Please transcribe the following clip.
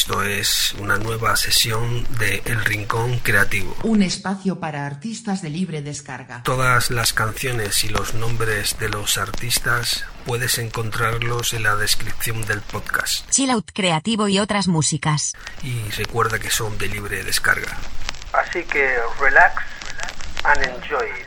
Esto es una nueva sesión de El Rincón Creativo. Un espacio para artistas de libre descarga. Todas las canciones y los nombres de los artistas puedes encontrarlos en la descripción del podcast. Chill Out Creativo y otras músicas. Y recuerda que son de libre descarga. Así que relax and enjoy it.